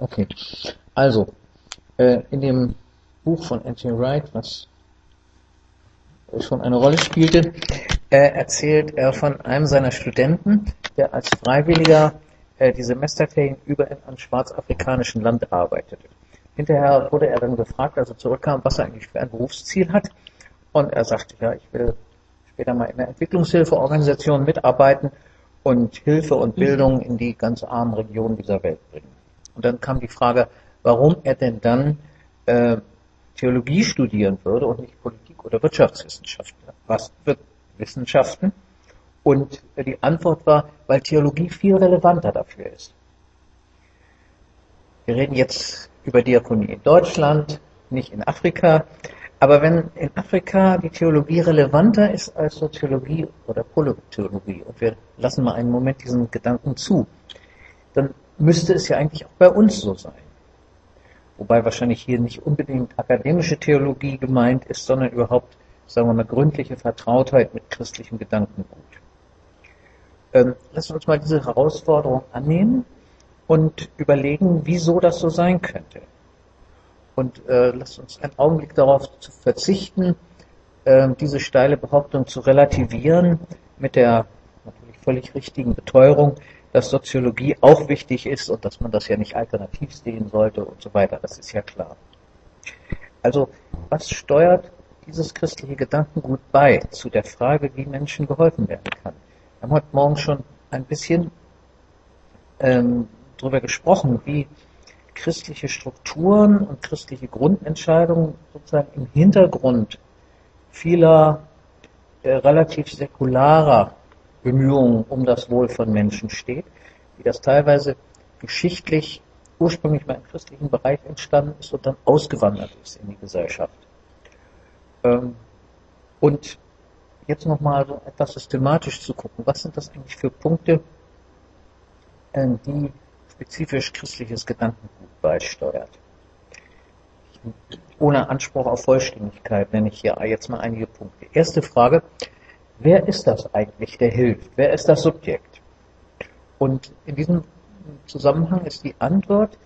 Okay. Also, äh, in dem Buch von Anthony Wright, was schon eine Rolle spielte, äh, erzählt er von einem seiner Studenten, der als Freiwilliger äh, die Semesterferien über in einem schwarzafrikanischen Land arbeitete. Hinterher wurde er dann gefragt, als er zurückkam, was er eigentlich für ein Berufsziel hat. Und er sagte, ja, ich will später mal in der Entwicklungshilfeorganisation mitarbeiten und Hilfe und Bildung in die ganz armen Regionen dieser Welt bringen. Und dann kam die Frage, warum er denn dann äh, Theologie studieren würde und nicht Politik oder Wirtschaftswissenschaften. Was wird Wissenschaften? Und die Antwort war, weil Theologie viel relevanter dafür ist. Wir reden jetzt über Diakonie in Deutschland, nicht in Afrika. Aber wenn in Afrika die Theologie relevanter ist als Soziologie oder Politologie, und wir lassen mal einen Moment diesen Gedanken zu, dann müsste es ja eigentlich auch bei uns so sein. Wobei wahrscheinlich hier nicht unbedingt akademische Theologie gemeint ist, sondern überhaupt, sagen wir mal, gründliche Vertrautheit mit christlichem Gedankengut. Ähm, lassen wir uns mal diese Herausforderung annehmen und überlegen, wieso das so sein könnte. Und äh, lasst uns einen Augenblick darauf zu verzichten, äh, diese steile Behauptung zu relativieren mit der natürlich völlig richtigen Beteuerung, dass Soziologie auch wichtig ist und dass man das ja nicht alternativ sehen sollte und so weiter. Das ist ja klar. Also, was steuert dieses christliche Gedankengut bei zu der Frage, wie Menschen geholfen werden kann? Wir haben heute Morgen schon ein bisschen ähm, darüber gesprochen, wie christliche Strukturen und christliche Grundentscheidungen sozusagen im Hintergrund vieler äh, relativ säkularer Bemühungen um das Wohl von Menschen steht, wie das teilweise geschichtlich ursprünglich mal im christlichen Bereich entstanden ist und dann ausgewandert ist in die Gesellschaft. Ähm, und jetzt nochmal so etwas systematisch zu gucken, was sind das eigentlich für Punkte, äh, die spezifisch christliches Gedankengut beisteuert. Ohne Anspruch auf Vollständigkeit nenne ich hier jetzt mal einige Punkte. Erste Frage, wer ist das eigentlich, der hilft? Wer ist das Subjekt? Und in diesem Zusammenhang ist die Antwort,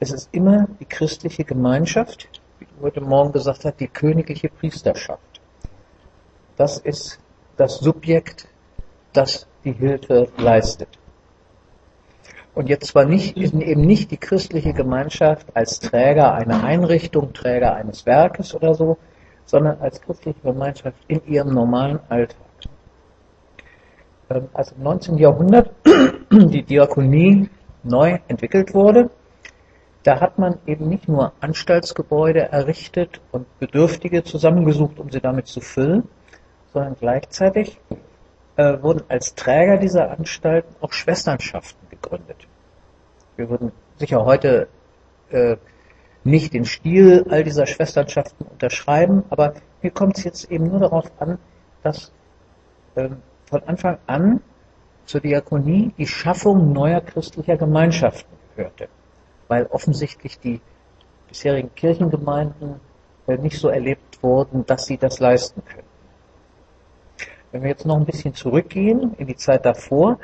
es ist immer die christliche Gemeinschaft, wie du heute Morgen gesagt hast, die königliche Priesterschaft. Das ist das Subjekt, das die Hilfe leistet. Und jetzt zwar nicht, eben nicht die christliche Gemeinschaft als Träger einer Einrichtung, Träger eines Werkes oder so, sondern als christliche Gemeinschaft in ihrem normalen Alltag. Ähm, als im 19. Jahrhundert die Diakonie neu entwickelt wurde, da hat man eben nicht nur Anstaltsgebäude errichtet und Bedürftige zusammengesucht, um sie damit zu füllen, sondern gleichzeitig äh, wurden als Träger dieser Anstalten auch Schwesternschaften gegründet. Wir würden sicher heute äh, nicht den Stil all dieser Schwesternschaften unterschreiben, aber mir kommt es jetzt eben nur darauf an, dass äh, von Anfang an zur Diakonie die Schaffung neuer christlicher Gemeinschaften gehörte, weil offensichtlich die bisherigen Kirchengemeinden äh, nicht so erlebt wurden, dass sie das leisten können. Wenn wir jetzt noch ein bisschen zurückgehen in die Zeit davor,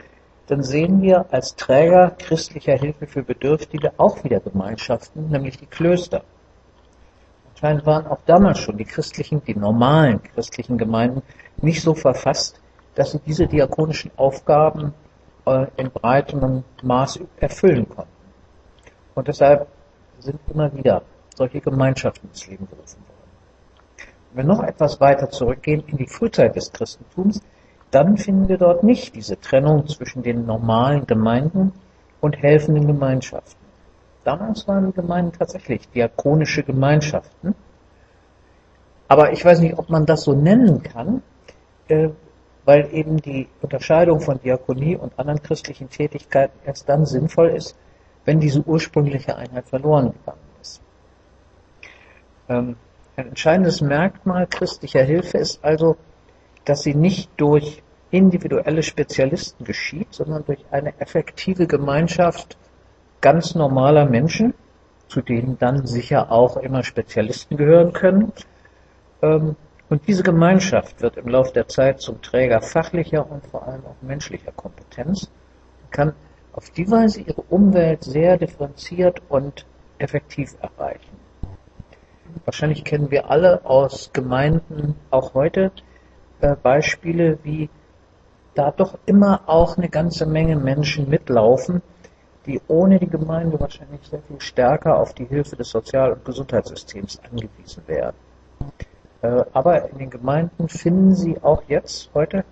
dann sehen wir als Träger christlicher Hilfe für Bedürftige auch wieder Gemeinschaften, nämlich die Klöster. Anscheinend waren auch damals schon die christlichen, die normalen christlichen Gemeinden nicht so verfasst, dass sie diese diakonischen Aufgaben äh, in breitem Maß erfüllen konnten. Und deshalb sind immer wieder solche Gemeinschaften ins Leben gerufen worden. Wenn wir noch etwas weiter zurückgehen in die Frühzeit des Christentums, dann finden wir dort nicht diese Trennung zwischen den normalen Gemeinden und helfenden Gemeinschaften. Damals waren die Gemeinden tatsächlich diakonische Gemeinschaften. Aber ich weiß nicht, ob man das so nennen kann, äh, weil eben die Unterscheidung von Diakonie und anderen christlichen Tätigkeiten erst dann sinnvoll ist, wenn diese ursprüngliche Einheit verloren gegangen ist. Ähm, ein entscheidendes Merkmal christlicher Hilfe ist also, dass sie nicht durch individuelle Spezialisten geschieht, sondern durch eine effektive Gemeinschaft ganz normaler Menschen, zu denen dann sicher auch immer Spezialisten gehören können, ähm, und diese Gemeinschaft wird im Laufe der Zeit zum Träger fachlicher und vor allem auch menschlicher Kompetenz und kann auf die Weise ihre Umwelt sehr differenziert und effektiv erreichen. Wahrscheinlich kennen wir alle aus Gemeinden auch heute äh, Beispiele, wie da doch immer auch eine ganze Menge Menschen mitlaufen, die ohne die Gemeinde wahrscheinlich sehr viel stärker auf die Hilfe des Sozial- und Gesundheitssystems angewiesen wären. Äh, aber in den Gemeinden finden sie auch jetzt, heute,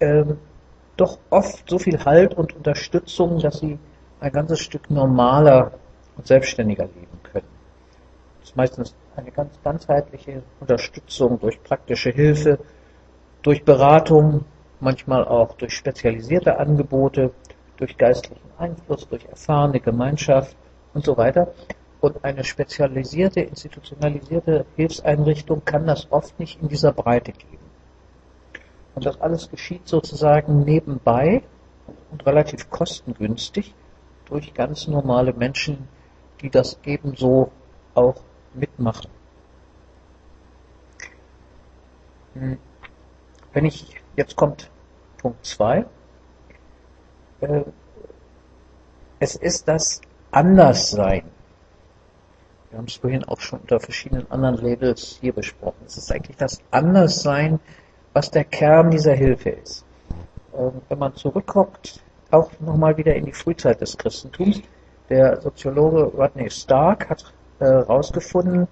ähm, doch oft so viel Halt und Unterstützung, dass sie ein ganzes Stück normaler und selbstständiger leben können. Das ist meistens eine ganz ganzheitliche Unterstützung durch praktische Hilfe, durch Beratung, manchmal auch durch spezialisierte Angebote, durch geistlichen Einfluss, durch erfahrene Gemeinschaft und so weiter. Und eine spezialisierte, institutionalisierte Hilfseinrichtung kann das oft nicht in dieser Breite geben. Und das alles geschieht sozusagen nebenbei und relativ kostengünstig durch ganz normale Menschen, die das ebenso auch mitmachen. Hm. Wenn ich, jetzt kommt Punkt 2, äh, es ist das Anderssein. Wir haben es vorhin auch schon unter verschiedenen anderen Labels hier besprochen. Es ist eigentlich das Anderssein, was der Kern dieser Hilfe ist. Ähm, wenn man zurückguckt, auch nochmal wieder in die Frühzeit des Christentums, der Soziologe Rodney Stark hat herausgefunden, äh,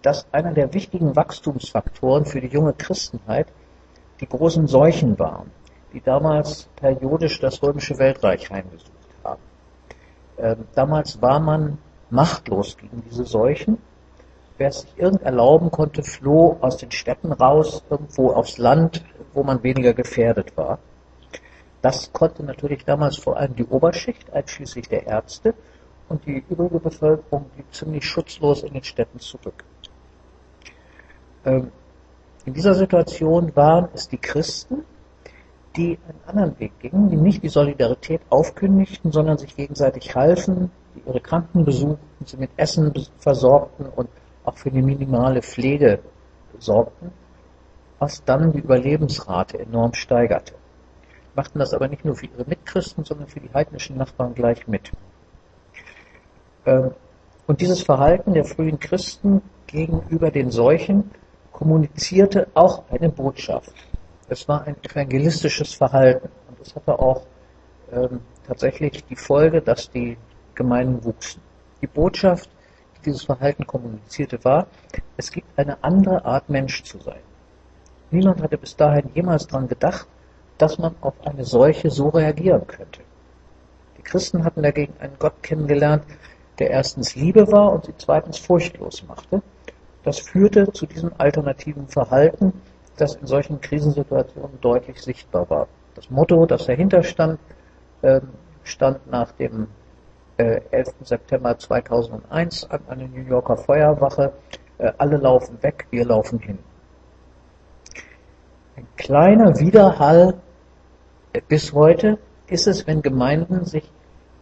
dass einer der wichtigen Wachstumsfaktoren für die junge Christenheit die großen Seuchen waren, die damals periodisch das römische Weltreich heimgesucht haben. Ähm, damals war man machtlos gegen diese Seuchen. Wer es sich irgend erlauben konnte, floh aus den Städten raus, irgendwo aufs Land, wo man weniger gefährdet war. Das konnte natürlich damals vor allem die Oberschicht, einschließlich der Ärzte, und die übrige Bevölkerung blieb ziemlich schutzlos in den Städten zurück. Ähm, in dieser Situation waren es die Christen, die einen anderen Weg gingen, die nicht die Solidarität aufkündigten, sondern sich gegenseitig halfen, die ihre Kranken besuchten, sie mit Essen versorgten und auch für die minimale Pflege sorgten, was dann die Überlebensrate enorm steigerte. Machten das aber nicht nur für ihre Mitchristen, sondern für die heidnischen Nachbarn gleich mit. Ähm, und dieses Verhalten der frühen Christen gegenüber den Seuchen kommunizierte auch eine Botschaft. Es war ein evangelistisches Verhalten und es hatte auch ähm, tatsächlich die Folge, dass die Gemeinden wuchsen. Die Botschaft, die dieses Verhalten kommunizierte, war, es gibt eine andere Art Mensch zu sein. Niemand hatte bis dahin jemals daran gedacht, dass man auf eine Seuche so reagieren könnte. Die Christen hatten dagegen einen Gott kennengelernt, der erstens Liebe war und sie zweitens furchtlos machte das führte zu diesem alternativen Verhalten, das in solchen Krisensituationen deutlich sichtbar war. Das Motto, das dahinter stand, ähm, stand nach dem 11. Äh, September 2001 an eine New Yorker Feuerwache, äh, alle laufen weg, wir laufen hin. Ein kleiner Widerhall äh, bis heute ist es, wenn Gemeinden sich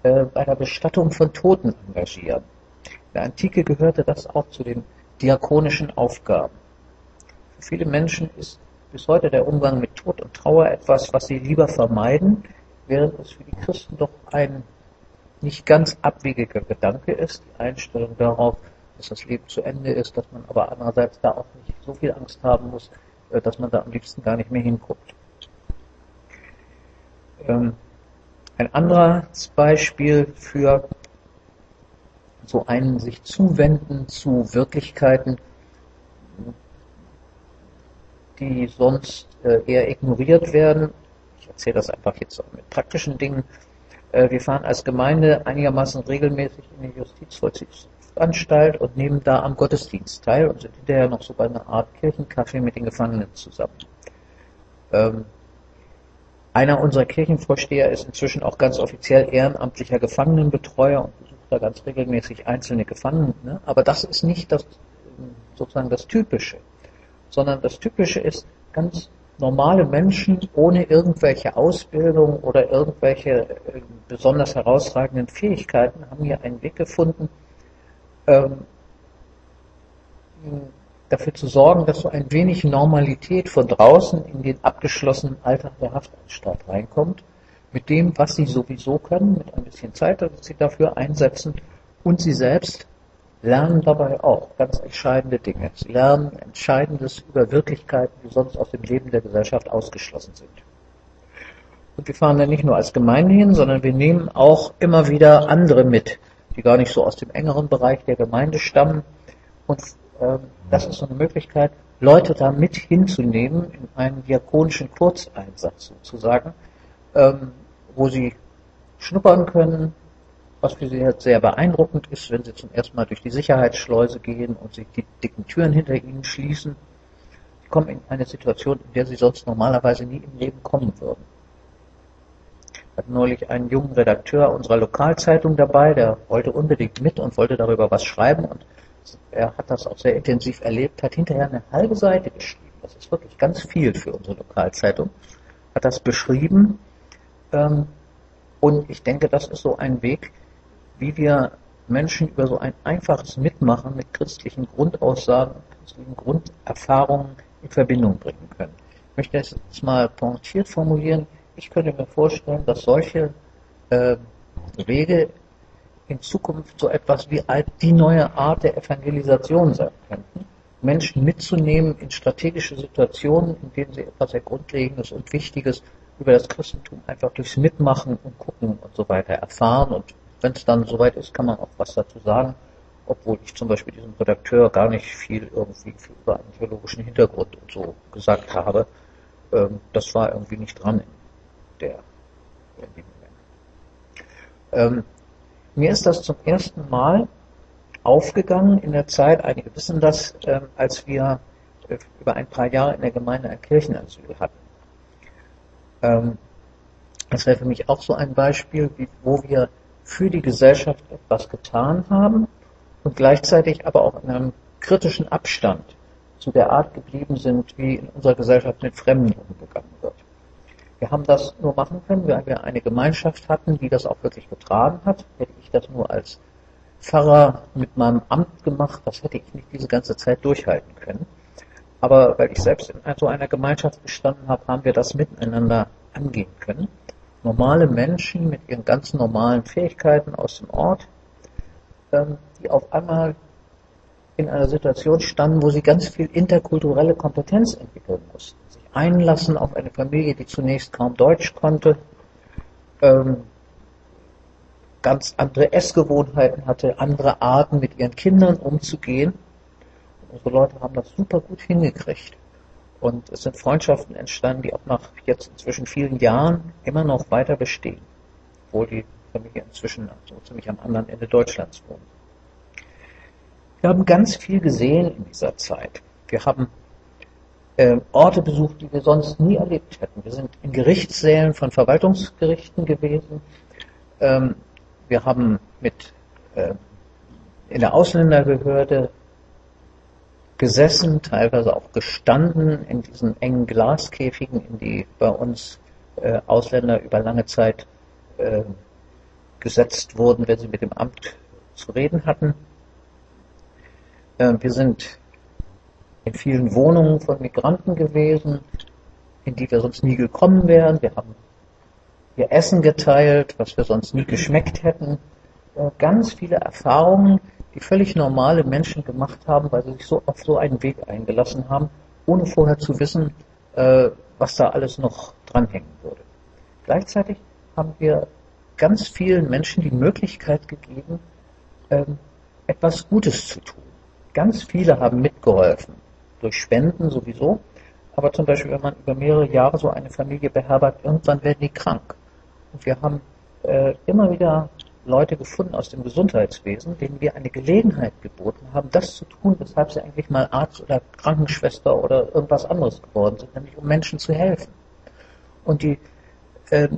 bei der Bestattung von Toten engagieren. In der Antike gehörte das auch zu den diakonischen Aufgaben. Für viele Menschen ist bis heute der Umgang mit Tod und Trauer etwas, was sie lieber vermeiden, während es für die Christen doch ein nicht ganz abwegiger Gedanke ist, die Einstellung darauf, dass das Leben zu Ende ist, dass man aber andererseits da auch nicht so viel Angst haben muss, äh, dass man da am liebsten gar nicht mehr hinguckt. Ähm, ein anderes Beispiel für so ein sich zuwenden zu Wirklichkeiten, die sonst äh, eher ignoriert werden. Ich erzähle das einfach jetzt auch mit praktischen Dingen. Äh, wir fahren als Gemeinde einigermaßen regelmäßig in die Justizvollzugsanstalt und nehmen da am Gottesdienst teil und sind hinterher noch so bei einer Art Kirchenkaffee mit den Gefangenen zusammen. Ähm, einer unserer Kirchenvorsteher ist inzwischen auch ganz offiziell ehrenamtlicher Gefangenenbetreuer und da ganz regelmäßig einzelne Gefangene, ne? aber das ist nicht das, sozusagen das Typische, sondern das Typische ist ganz normale Menschen ohne irgendwelche Ausbildung oder irgendwelche äh, besonders herausragenden Fähigkeiten haben hier einen Weg gefunden, ähm, dafür zu sorgen, dass so ein wenig Normalität von draußen in den abgeschlossenen Alltag der Haftanstalt reinkommt mit dem, was sie sowieso können, mit ein bisschen Zeit, das sie dafür einsetzen und sie selbst lernen dabei auch ganz entscheidende Dinge. Sie lernen Entscheidendes über Wirklichkeiten, die sonst aus dem Leben der Gesellschaft ausgeschlossen sind. Und wir fahren da nicht nur als Gemeinde hin, sondern wir nehmen auch immer wieder andere mit, die gar nicht so aus dem engeren Bereich der Gemeinde stammen. Und äh, das ist so eine Möglichkeit, Leute da mit hinzunehmen in einen diakonischen Kurzeinsatz sozusagen, ähm, wo sie schnuppern können, was für sie jetzt sehr beeindruckend ist, wenn sie zum ersten Mal durch die Sicherheitsschleuse gehen und sich die dicken Türen hinter ihnen schließen. Sie kommen in eine Situation, in der sie sonst normalerweise nie im Leben kommen würden. Wir hatten neulich einen jungen Redakteur unserer Lokalzeitung dabei, der wollte unbedingt mit und wollte darüber was schreiben und er hat das auch sehr intensiv erlebt, hat hinterher eine halbe Seite geschrieben. Das ist wirklich ganz viel für unsere Lokalzeitung. Hat das beschrieben. Ähm, und ich denke, das ist so ein Weg, wie wir Menschen über so ein einfaches Mitmachen mit christlichen Grundaussagen, christlichen Grunderfahrungen in Verbindung bringen können. Ich möchte es jetzt mal pointiert formulieren. Ich könnte mir vorstellen, dass solche äh, Wege in Zukunft so etwas wie die neue Art der Evangelisation sein könnten. Menschen mitzunehmen in strategische Situationen, in denen sie etwas sehr Grundlegendes und Wichtiges über das Christentum einfach durchs Mitmachen und Gucken und so weiter erfahren und wenn es dann soweit ist, kann man auch was dazu sagen, obwohl ich zum Beispiel diesem Redakteur gar nicht viel irgendwie über einen theologischen Hintergrund und so gesagt habe. Ähm, das war irgendwie nicht dran in der in dem Moment. Ähm, mir ist das zum ersten Mal aufgegangen in der Zeit, einige wissen das, ähm, als wir äh, über ein paar Jahre in der Gemeinde ein Kirchenasyl hatten. Ähm, das wäre für mich auch so ein Beispiel, wie, wo wir für die Gesellschaft etwas getan haben und gleichzeitig aber auch in einem kritischen Abstand zu der Art geblieben sind, wie in unserer Gesellschaft mit Fremden umgegangen wird. Wir haben das nur machen können, weil wir eine Gemeinschaft hatten, die das auch wirklich getragen hat. Hätte ich das nur als Pfarrer mit meinem Amt gemacht, das hätte ich nicht diese ganze Zeit durchhalten können. Aber weil ich selbst in so einer Gemeinschaft gestanden habe, haben wir das miteinander angehen können normale Menschen mit ihren ganz normalen Fähigkeiten aus dem Ort, ähm, die auf einmal in einer Situation standen, wo sie ganz viel interkulturelle Kompetenz entwickeln mussten. Sich einlassen auf eine Familie, die zunächst kaum Deutsch konnte, ähm, ganz andere Essgewohnheiten hatte, andere Arten mit ihren Kindern umzugehen. unsere Leute haben das super gut hingekriegt. Und es sind Freundschaften entstanden, die auch nach jetzt inzwischen vielen Jahren immer noch weiter bestehen, obwohl die Familie inzwischen so ziemlich am anderen Ende Deutschlands wohnt. Wir haben ganz viel gesehen in dieser Zeit. Wir haben äh, Orte besucht, die wir sonst nie erlebt hätten. Wir sind in Gerichtssälen von Verwaltungsgerichten gewesen. Ähm, wir haben mit äh, in der Ausländerbehörde gesessen, teilweise auch gestanden in diesen engen Glaskäfigen, in die bei uns äh, Ausländer über lange Zeit äh, gesetzt wurden, wenn sie mit dem Amt zu reden hatten. Äh, wir sind in vielen Wohnungen von Migranten gewesen, in die wir sonst nie gekommen wären. Wir haben hier Essen geteilt, was wir sonst nie geschmeckt hätten. Äh, ganz viele Erfahrungen, die völlig normale Menschen gemacht haben, weil sie sich so auf so einen Weg eingelassen haben, ohne vorher zu wissen, äh, was da alles noch dranhängen würde. Gleichzeitig haben wir ganz vielen Menschen die Möglichkeit gegeben, ähm, etwas Gutes zu tun. Ganz viele haben mitgeholfen, durch Spenden sowieso, aber zum Beispiel, wenn man über mehrere Jahre so eine Familie beherbergt, irgendwann werden die krank. Und wir haben äh, immer wieder Leute gefunden aus dem Gesundheitswesen, denen wir eine Gelegenheit geboten haben, das zu tun, weshalb sie eigentlich mal Arzt oder Krankenschwester oder irgendwas anderes geworden sind, nämlich um Menschen zu helfen. Und die äh,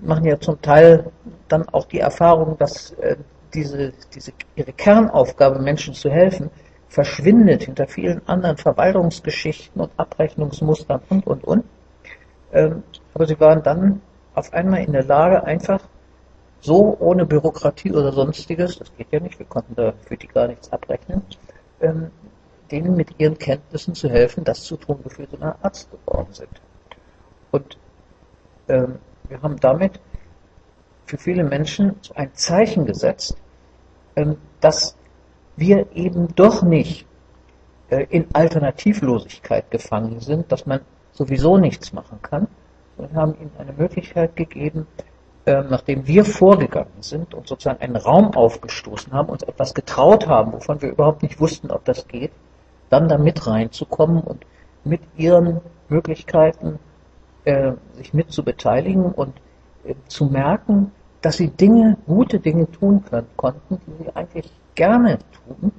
machen ja zum Teil dann auch die Erfahrung, dass äh, diese, diese, ihre Kernaufgabe, Menschen zu helfen, verschwindet hinter vielen anderen Verwaltungsgeschichten und Abrechnungsmustern und, und, und. Ähm, aber sie waren dann auf einmal in der Lage, einfach so ohne Bürokratie oder sonstiges, das geht ja nicht, wir konnten da für die gar nichts abrechnen, ähm, denen mit ihren Kenntnissen zu helfen, das zu tun, wofür sie mal Arzt geworden sind. Und ähm, wir haben damit für viele Menschen so ein Zeichen gesetzt, ähm, dass wir eben doch nicht äh, in Alternativlosigkeit gefangen sind, dass man sowieso nichts machen kann. Wir haben ihnen eine Möglichkeit gegeben, äh, nachdem wir vorgegangen sind und sozusagen einen Raum aufgestoßen haben, uns etwas getraut haben, wovon wir überhaupt nicht wussten, ob das geht, dann da mit reinzukommen und mit ihren Möglichkeiten äh, sich mit zu beteiligen und äh, zu merken, dass sie Dinge, gute Dinge tun können, konnten, die sie eigentlich gerne tun,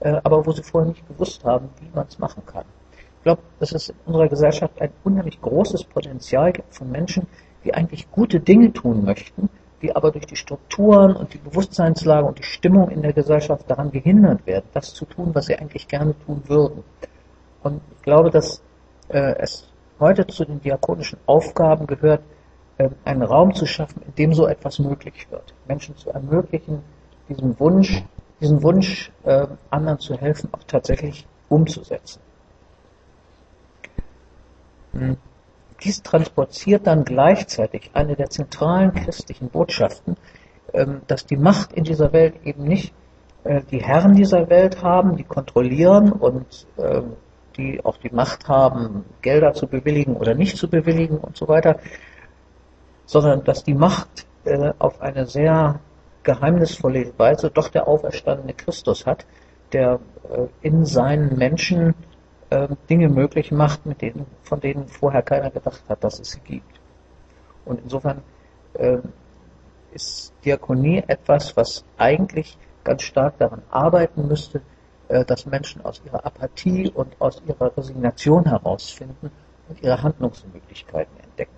äh, aber wo sie vorher nicht gewusst haben, wie man es machen kann. Ich glaube, dass es in unserer Gesellschaft ein unheimlich großes Potenzial gibt von Menschen, die eigentlich gute Dinge tun möchten, die aber durch die Strukturen und die Bewusstseinslage und die Stimmung in der Gesellschaft daran gehindert werden, das zu tun, was sie eigentlich gerne tun würden. Und ich glaube, dass äh, es heute zu den diakonischen Aufgaben gehört, äh, einen Raum zu schaffen, in dem so etwas möglich wird. Menschen zu ermöglichen, diesen Wunsch, diesen Wunsch, äh, anderen zu helfen, auch tatsächlich umzusetzen. Hm. Dies transportiert dann gleichzeitig eine der zentralen christlichen Botschaften, ähm, dass die Macht in dieser Welt eben nicht äh, die Herren dieser Welt haben, die kontrollieren und ähm, die auch die Macht haben, Gelder zu bewilligen oder nicht zu bewilligen und so weiter, sondern dass die Macht äh, auf eine sehr geheimnisvolle Weise doch der auferstandene Christus hat, der äh, in seinen Menschen äh, Dinge möglich macht, mit denen, von denen vorher keiner gedacht hat, dass es sie gibt. Und insofern äh, ist Diakonie etwas, was eigentlich ganz stark daran arbeiten müsste, äh, dass Menschen aus ihrer Apathie und aus ihrer Resignation herausfinden und ihre Handlungsmöglichkeiten entdecken.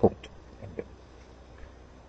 Punkt.